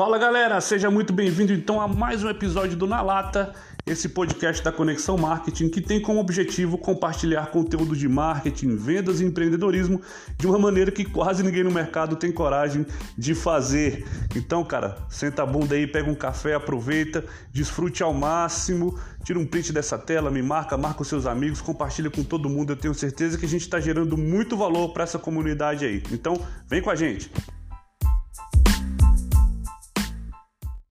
Fala galera, seja muito bem-vindo então a mais um episódio do Na Lata, esse podcast da Conexão Marketing que tem como objetivo compartilhar conteúdo de marketing, vendas e empreendedorismo de uma maneira que quase ninguém no mercado tem coragem de fazer. Então, cara, senta a bunda aí, pega um café, aproveita, desfrute ao máximo, tira um print dessa tela, me marca, marca os seus amigos, compartilha com todo mundo. Eu tenho certeza que a gente está gerando muito valor para essa comunidade aí. Então, vem com a gente.